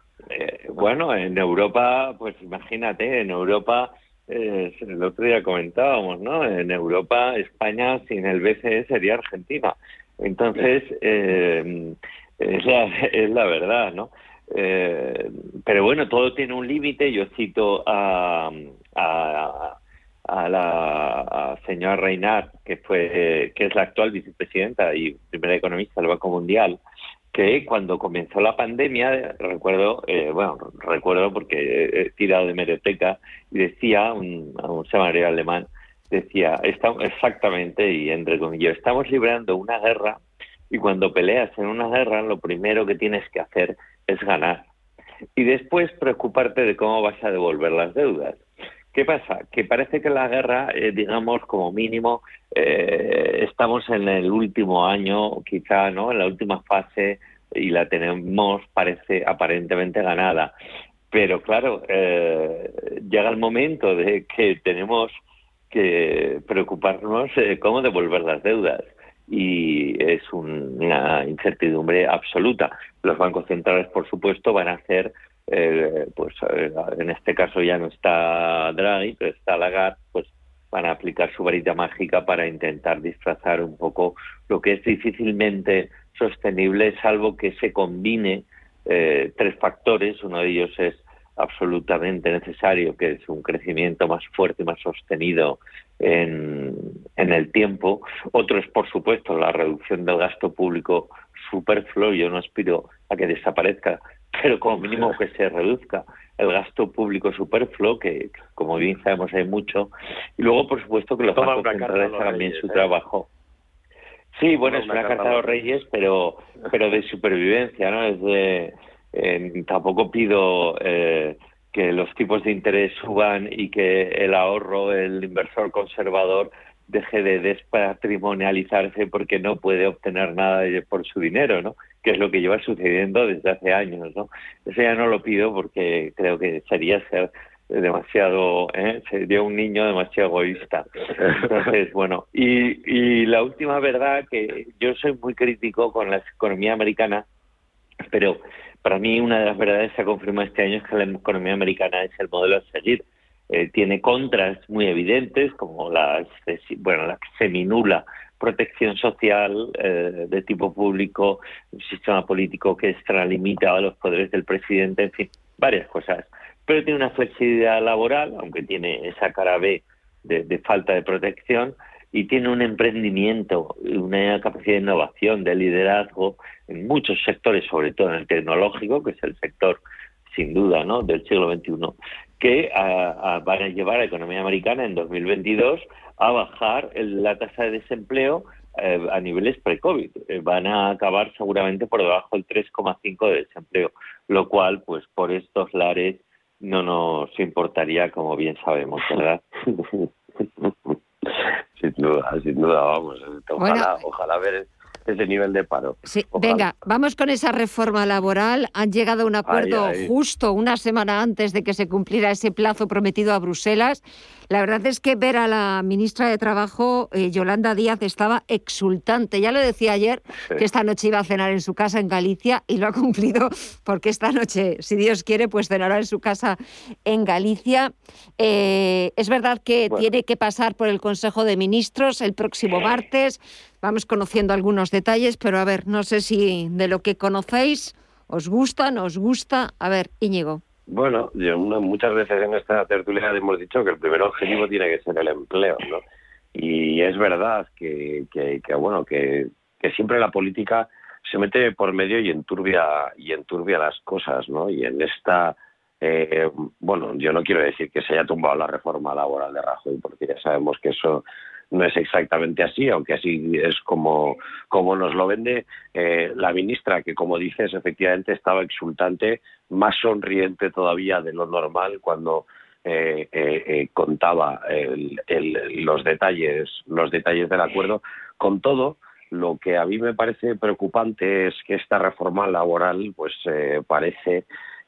bueno, en Europa, pues imagínate, en Europa, el otro día comentábamos, ¿no? En Europa, España sin el BCE sería Argentina. Entonces, es, la, es la verdad, ¿no? Eh, pero bueno, todo tiene un límite. Yo cito a, a, a la señora Reinhardt, que fue que es la actual vicepresidenta y primera economista del Banco Mundial, que cuando comenzó la pandemia, recuerdo, eh, bueno, recuerdo porque he tirado de meroteca, y decía, un, un semanario alemán, decía, estamos, exactamente, y entre comillas, estamos librando una guerra y cuando peleas en una guerra, lo primero que tienes que hacer es ganar. Y después preocuparte de cómo vas a devolver las deudas. ¿Qué pasa? Que parece que la guerra, eh, digamos, como mínimo, eh, estamos en el último año, quizá, ¿no? En la última fase y la tenemos, parece, aparentemente ganada. Pero claro, eh, llega el momento de que tenemos que preocuparnos de cómo devolver las deudas y es una incertidumbre absoluta. Los bancos centrales, por supuesto, van a hacer, eh, pues en este caso ya no está Draghi, pero está Lagarde, pues van a aplicar su varita mágica para intentar disfrazar un poco lo que es difícilmente sostenible, salvo que se combine eh, tres factores. Uno de ellos es absolutamente necesario, que es un crecimiento más fuerte y más sostenido en, en el tiempo. Otro es, por supuesto, la reducción del gasto público superfluo. Yo no aspiro a que desaparezca, pero como mínimo que se reduzca el gasto público superfluo, que como bien sabemos hay mucho. Y luego, por supuesto, que los bancos centrales hagan bien su ¿eh? trabajo. Sí, bueno, es una carta de los reyes, pero, pero de supervivencia, ¿no? Es de, eh, tampoco pido eh, que los tipos de interés suban y que el ahorro, el inversor conservador deje de despatrimonializarse porque no puede obtener nada por su dinero, ¿no? Que es lo que lleva sucediendo desde hace años, ¿no? Eso ya no lo pido porque creo que sería ser demasiado, ¿eh? sería un niño demasiado egoísta. Entonces, bueno, y, y la última verdad que yo soy muy crítico con la economía americana, pero para mí una de las verdades que se ha confirmado este año es que la economía americana es el modelo a seguir. Eh, tiene contras muy evidentes, como la, bueno, la seminula protección social eh, de tipo público, un sistema político que extralimita los poderes del presidente, en fin, varias cosas. Pero tiene una flexibilidad laboral, aunque tiene esa cara B de, falta de protección, y tiene un emprendimiento, una capacidad de innovación, de liderazgo en muchos sectores, sobre todo en el tecnológico, que es el sector sin duda ¿no? del siglo XXI, que van a llevar a la economía americana en 2022 a bajar la tasa de desempleo eh, a niveles pre-COVID. Eh, van a acabar seguramente por debajo del 3,5 de desempleo, lo cual, pues por estos lares no nos importaría, como bien sabemos, ¿verdad? sin duda, sin duda, vamos. Ojalá, ojalá ver ese nivel de paro. Sí, venga, vamos con esa reforma laboral. Han llegado a un acuerdo justo una semana antes de que se cumpliera ese plazo prometido a Bruselas. La verdad es que ver a la ministra de Trabajo, eh, Yolanda Díaz, estaba exultante. Ya lo decía ayer que esta noche iba a cenar en su casa en Galicia y lo ha cumplido porque esta noche, si Dios quiere, pues cenará en su casa en Galicia. Eh, es verdad que tiene que pasar por el Consejo de Ministros el próximo martes. Vamos conociendo algunos detalles, pero a ver, no sé si de lo que conocéis os gusta, no os gusta. A ver, Íñigo. Bueno, yo, muchas veces en esta tertulia hemos dicho que el primer objetivo tiene que ser el empleo, ¿no? Y es verdad que, que, bueno, que, que siempre la política se mete por medio y enturbia y enturbia las cosas, ¿no? Y en esta eh, bueno, yo no quiero decir que se haya tumbado la reforma laboral de Rajoy, porque ya sabemos que eso no es exactamente así, aunque así es como, como nos lo vende eh, la ministra, que como dices, efectivamente estaba exultante, más sonriente todavía de lo normal cuando eh, eh, contaba los detalles, los detalles del acuerdo. Con todo, lo que a mí me parece preocupante es que esta reforma laboral, pues parece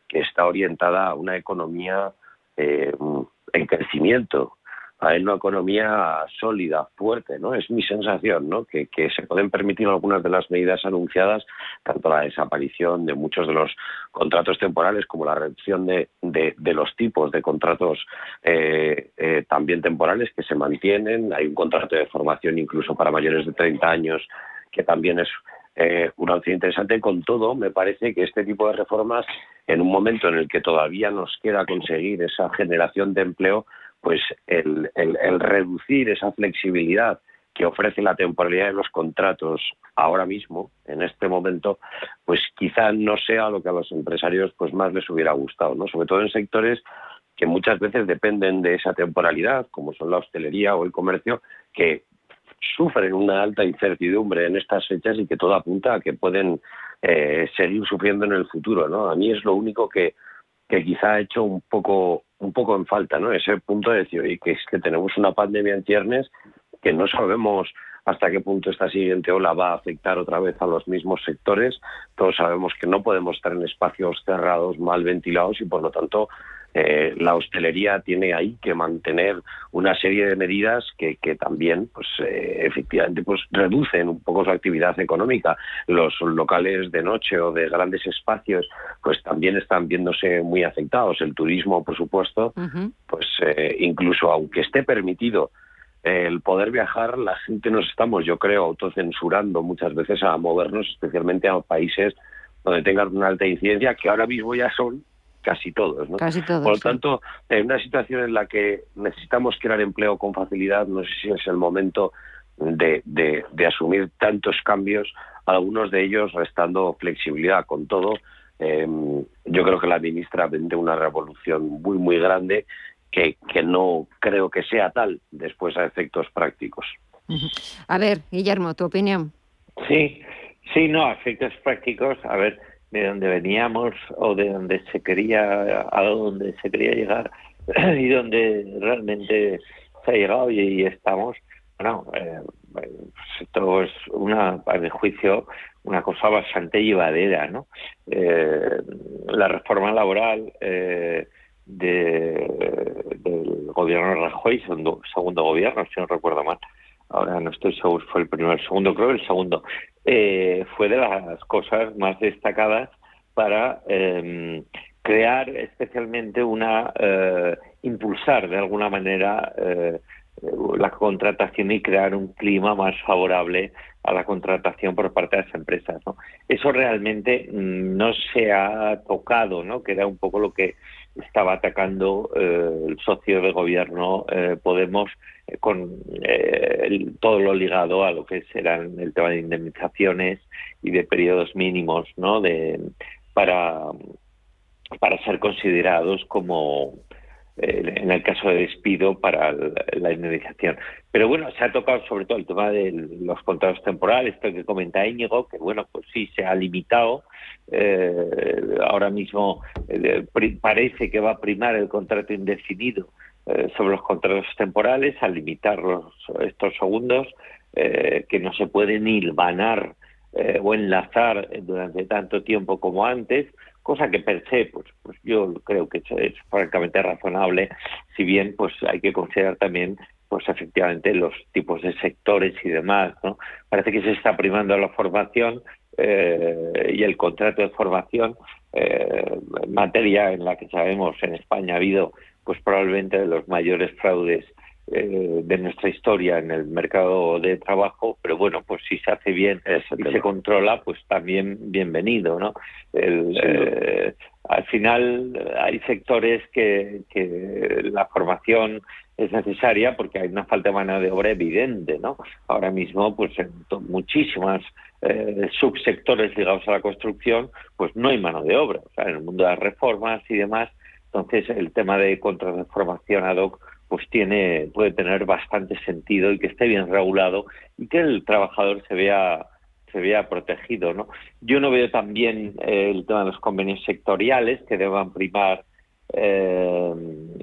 que está orientada a una economía en crecimiento a una economía sólida, fuerte, ¿no? Es mi sensación, ¿no? Que, se pueden permitir algunas de las medidas anunciadas, tanto la desaparición de muchos de los contratos temporales como la reducción de, de, los tipos de contratos eh, eh, también temporales que se mantienen. Hay un contrato de formación incluso para mayores de 30 años que también es eh, una opción interesante. Con todo, me parece que este tipo de reformas, en un momento en el que todavía nos queda conseguir esa generación de empleo, pues el, reducir esa flexibilidad que ofrece la temporalidad de los contratos ahora mismo, en este momento, pues quizá no sea lo que a los empresarios pues más les hubiera gustado, ¿no? Sobre todo en sectores que muchas veces dependen de esa temporalidad, como son la hostelería o el comercio, que sufren una alta incertidumbre en estas fechas y que todo apunta a que pueden eh, seguir sufriendo en el futuro, ¿no? A mí es lo único que, que quizá ha hecho un poco un poco en falta, ¿no? Ese punto de decir, oye, que es que tenemos una pandemia en ciernes que no sabemos hasta qué punto esta siguiente ola va a afectar otra vez a los mismos sectores. Todos sabemos que no podemos estar en espacios cerrados, mal ventilados y por lo tanto eh, la hostelería tiene ahí que mantener una serie de medidas que, también, pues eh, efectivamente, pues reducen un poco su actividad económica. Los locales de noche o de grandes espacios, pues también están viéndose muy afectados. El turismo, por supuesto, pues eh, incluso aunque esté permitido el poder viajar, la gente nos estamos, yo creo, autocensurando muchas veces a movernos, especialmente a países donde tengan una alta incidencia, que ahora mismo ya son casi todos. ¿no? Por lo tanto, en una situación en la que necesitamos crear empleo con facilidad, no sé si es el momento de, de, asumir tantos cambios, algunos de ellos restando flexibilidad con todo. Em, yo creo que la ministra vende una revolución muy, muy grande que, que no creo que sea tal después a efectos prácticos. A ver, Guillermo, tu opinión. Sí, sí, no, a efectos prácticos. A ver, de donde veníamos o de donde se quería, a donde se quería llegar y donde realmente se ha llegado y, estamos. Bueno, eh, pues esto es una, a mi juicio, una cosa bastante llevadera, ¿no? Eh, la reforma laboral eh, de, del gobierno Rajoy, segundo, segundo gobierno, si no recuerdo mal, ahora no estoy seguro, fue el primero, el segundo, creo el segundo, eh, fue de las cosas más destacadas para em, crear especialmente una eh, impulsar de alguna manera eh, la contratación y crear un clima más favorable a la contratación por parte de las empresas. Eso realmente mm, no se ha tocado, ¿no? que era un poco lo que estaba atacando eh, el socio de gobierno eh, Podemos eh, con todo lo ligado a lo que serán el tema de indemnizaciones y de periodos mínimos ¿no? de, para, para ser considerados como en el caso de despido para la indemnización. Pero bueno, se ha tocado sobre todo el tema de los contratos temporales, esto que comenta Íñigo, que bueno, pues sí, se ha limitado. Eh, ahora mismo eh, parece que va a primar el contrato indefinido eh, sobre los contratos temporales, al limitar estos segundos, que no se pueden hilvanar o enlazar durante tanto tiempo como antes, cosa que per se, pues, pues yo creo que es, francamente razonable, si bien pues hay que considerar también pues efectivamente los tipos de sectores y demás, ¿no? Parece que se está primando la formación eh, y el contrato de formación, eh, materia en la que sabemos en España ha habido pues probablemente de los mayores fraudes eh, de nuestra historia en el mercado de trabajo, pero bueno, pues si se hace bien y se controla, pues también bienvenido, ¿no? Eh, al final hay sectores que, la formación es necesaria porque hay una falta de mano de obra evidente, ¿no? Ahora mismo, pues en muchísimas eh, subsectores ligados a la construcción, pues no hay mano de obra. O sea, en el mundo de las reformas y demás, entonces el tema de contraformación ad hoc pues tiene puede tener bastante sentido y que esté bien regulado y que el trabajador se vea se vea protegido no yo no veo también eh, el tema de los convenios sectoriales que deban primar eh,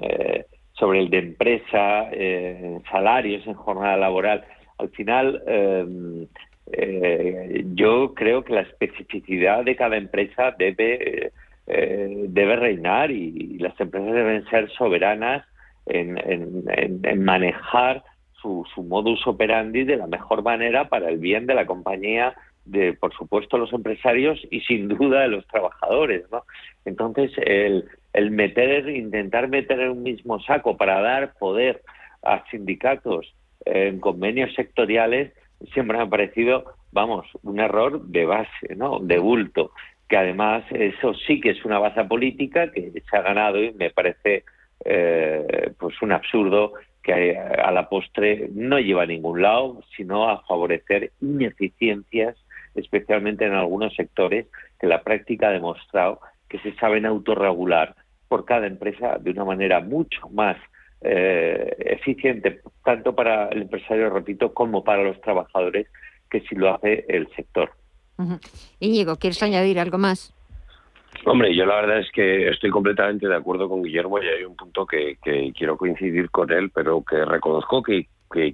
eh, sobre el de empresa en salarios en jornada laboral. Al final yo creo que la especificidad de cada empresa debe debe reinar y las empresas deben ser soberanas en, manejar su, modus operandi de la mejor manera para el bien de la compañía, de por supuesto los empresarios y sin duda de los trabajadores. ¿no? Entonces, el, el meter, intentar meter en un mismo saco para dar poder a sindicatos en convenios sectoriales siempre me ha parecido, vamos, un error de base, ¿no? De bulto que además eso sí que es una base política que se ha ganado y me parece eh, pues un absurdo que a la postre no lleva a ningún lado, sino a favorecer ineficiencias, especialmente en algunos sectores que la práctica ha demostrado que se saben autorregular por cada empresa de una manera mucho más eh, eficiente, tanto para el empresario, repito, como para los trabajadores, que si lo hace el sector. Íñigo, ¿quieres añadir algo más? Hombre, yo la verdad es que estoy completamente de acuerdo con Guillermo y hay un punto que, quiero coincidir con él, pero que reconozco que,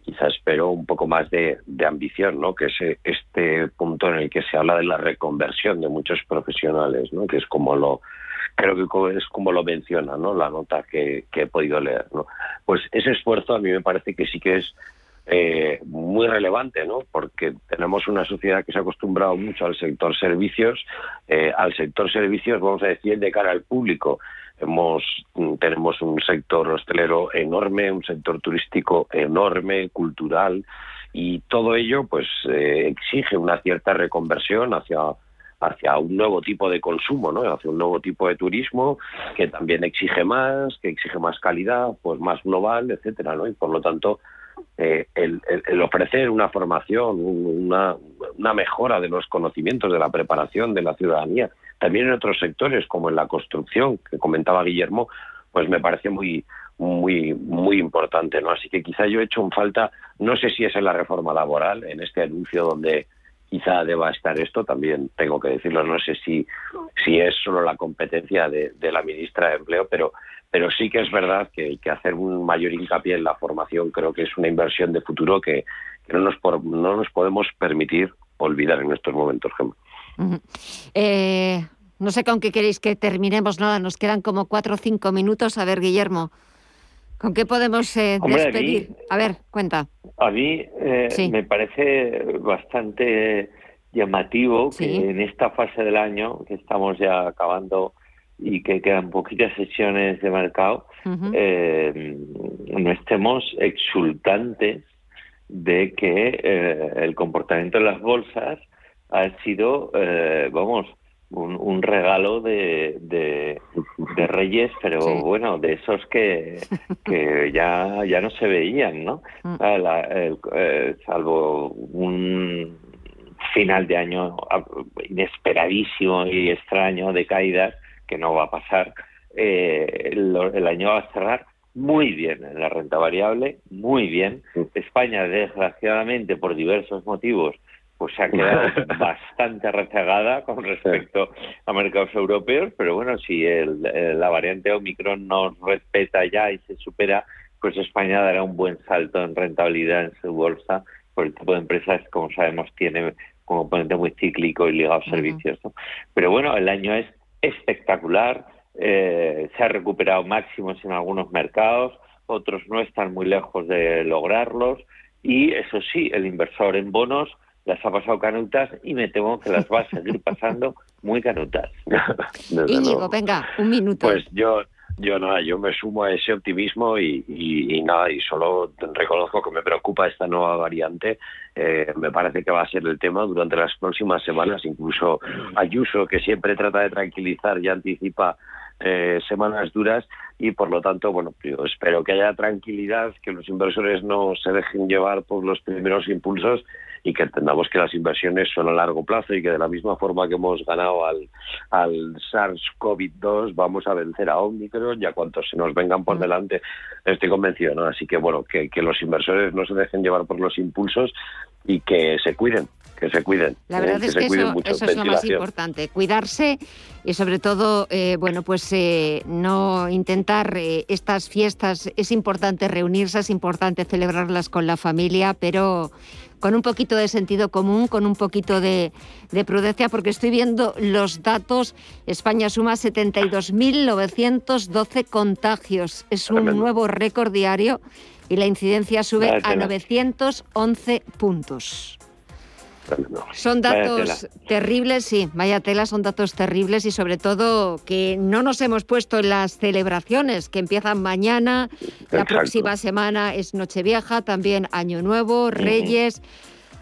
quizás espero un poco más de, ambición, ¿no? Que es este punto en el que se habla de la reconversión de muchos profesionales, ¿no? Que es como lo creo que es como lo menciona, ¿no? La nota que, que he podido leer, ¿no? Pues ese esfuerzo a mí me parece que sí que es eh, muy relevante, ¿no? Porque tenemos una sociedad que se ha acostumbrado mucho al sector servicios, eh, al sector servicios, vamos a decir, de cara al público. Hemos, tenemos un sector hostelero enorme, un sector turístico enorme, cultural, y todo ello, pues, eh, exige una cierta reconversión hacia hacia un nuevo tipo de consumo, ¿no? hacia un nuevo tipo de turismo que también exige más, que exige más calidad, pues más global, etcétera, ¿no? Y por lo tanto, eh, el, ofrecer una formación, una, mejora de los conocimientos, de la preparación de la ciudadanía, también en otros sectores como en la construcción, que comentaba Guillermo, pues me parece muy muy muy importante, ¿no? Así que quizá yo he hecho un falta, no sé si es en la reforma laboral, en este anuncio donde quizá deba estar esto, también tengo que decirlo, no sé si, si es solo la competencia de, de la ministra de Empleo, pero pero sí que es verdad que, hay que hacer un mayor hincapié en la formación creo que es una inversión de futuro que, no, nos no nos podemos permitir olvidar en estos momentos, eh, no sé con qué queréis que terminemos, nada, nos quedan como cuatro o cinco minutos. A ver, Guillermo, ¿con qué podemos eh, despedir? A, ver, cuenta. A mí eh, me parece bastante llamativo que en esta fase del año, que estamos ya acabando y que quedan poquitas sesiones de mercado, eh, no estemos exultantes de que eh, el comportamiento de las bolsas ha sido, eh, vamos, un, regalo de, de, Reyes, pero bueno, de esos que, que ya, ya no se veían, ¿no? Mm. Ah, eh, salvo un final de año inesperadísimo y extraño de caídas, que no va a pasar, el año va a cerrar muy bien en la renta variable, muy bien. España, desgraciadamente, por diversos motivos, pues se ha quedado bastante rezagada con respecto a mercados europeos, pero bueno, si el, la variante Omicron nos respeta ya y se supera, pues España dará un buen salto en rentabilidad en su bolsa, por el tipo de empresas, como sabemos, tiene como componente muy cíclico y ligado a servicios. Pero bueno, el año es espectacular, eh, se ha recuperado máximos en algunos mercados, otros no están muy lejos de lograrlos y eso sí, el inversor en bonos las ha pasado canutas y me temo que las va a seguir pasando muy canutas. Íñigo, venga, un minuto. Pues yo, yo nada, yo me sumo a ese optimismo y, nada, y solo reconozco que me preocupa esta nueva variante. Eh, me parece que va a ser el tema durante las próximas semanas. Incluso Ayuso, que siempre trata de tranquilizar y anticipa eh, semanas duras y por lo tanto, bueno, yo espero que haya tranquilidad, que los inversores no se dejen llevar por los primeros impulsos y que entendamos que las inversiones son a largo plazo y que de la misma forma que hemos ganado al, al SARS-CoV-2 vamos a vencer a Omicron y a cuantos se nos vengan por delante. Estoy convencido, ¿no? Así que bueno, que, que los inversores no se dejen llevar por los impulsos y que se cuiden, que se cuiden. La verdad ¿eh? es que eso, es lo más importante, cuidarse y sobre todo, eh, bueno, pues eh, no intentar estas fiestas, es importante reunirse, es importante celebrarlas con la familia, pero con un poquito de sentido común, con un poquito de, prudencia, porque estoy viendo los datos. España suma 72.912 contagios. Es un nuevo récord diario y la incidencia sube a 911 puntos. Son datos terribles, sí, vaya tela, son datos terribles y sobre todo que no nos hemos puesto en las celebraciones que empiezan mañana, la próxima semana es Nochevieja, también Año Nuevo, Reyes.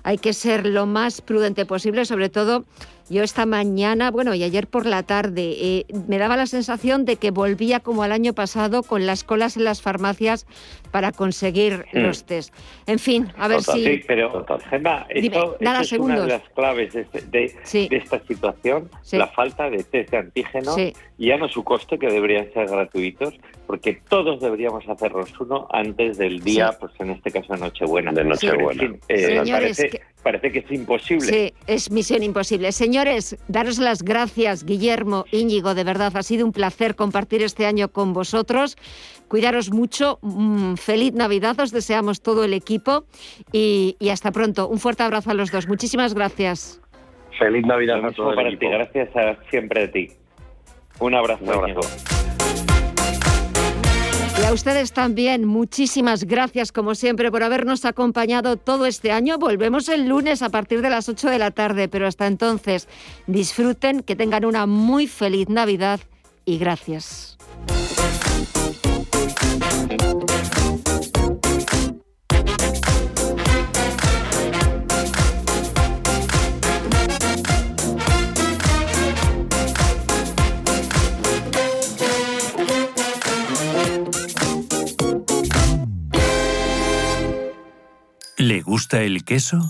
Hay que ser lo más prudente posible, sobre todo yo esta mañana, bueno, y ayer por la tarde, eh, me daba la sensación de que volvía como al año pasado con las colas en las farmacias para conseguir hmm. los test. En fin, a ver si... Sí, pero, Gemma, esto, es una de las claves de, este, esta situación, la falta de test de antígenos, ya no su coste, que deberían ser gratuitos, porque todos deberíamos hacernos uno antes del día, pues en este caso Nochebuena. De Nochebuena. Eh, parece, parece que es imposible. Sí, es misión imposible. Señores, daros las gracias, Guillermo, Íñigo, de verdad, ha sido un placer compartir este año con vosotros. Cuidaros mucho, mm, feliz Navidad, os deseamos todo el equipo y, hasta pronto. Un fuerte abrazo a los dos. Muchísimas gracias. Feliz Navidad a todos. Gracias a, siempre a ti. Un abrazo. Un abrazo. A ustedes también, muchísimas gracias como siempre por habernos acompañado todo este año. Volvemos el lunes a partir de las 8 de la tarde, pero hasta entonces disfruten, que tengan una muy feliz Navidad y gracias. ¿Le gusta el queso?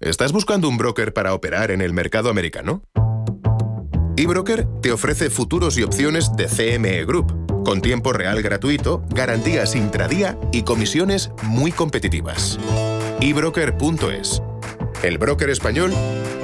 ¿Estás buscando un broker para operar en el mercado americano? eBroker te ofrece futuros y opciones de CME Group, con tiempo real gratuito, garantías intradía y comisiones muy competitivas. ebroker.es, el broker español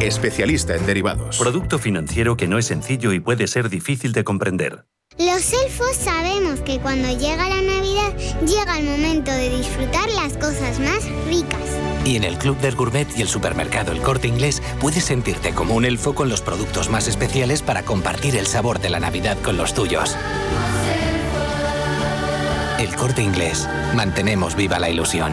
especialista en derivados. Producto financiero que no es sencillo y puede ser difícil de comprender. Los elfos sabemos que cuando llega la Navidad llega el momento de disfrutar las cosas más ricas. Y en el Club del Gourmet y el supermercado El Corte Inglés puedes sentirte como un elfo con los productos más especiales para compartir el sabor de la Navidad con los tuyos. El Corte Inglés. Mantenemos viva la ilusión.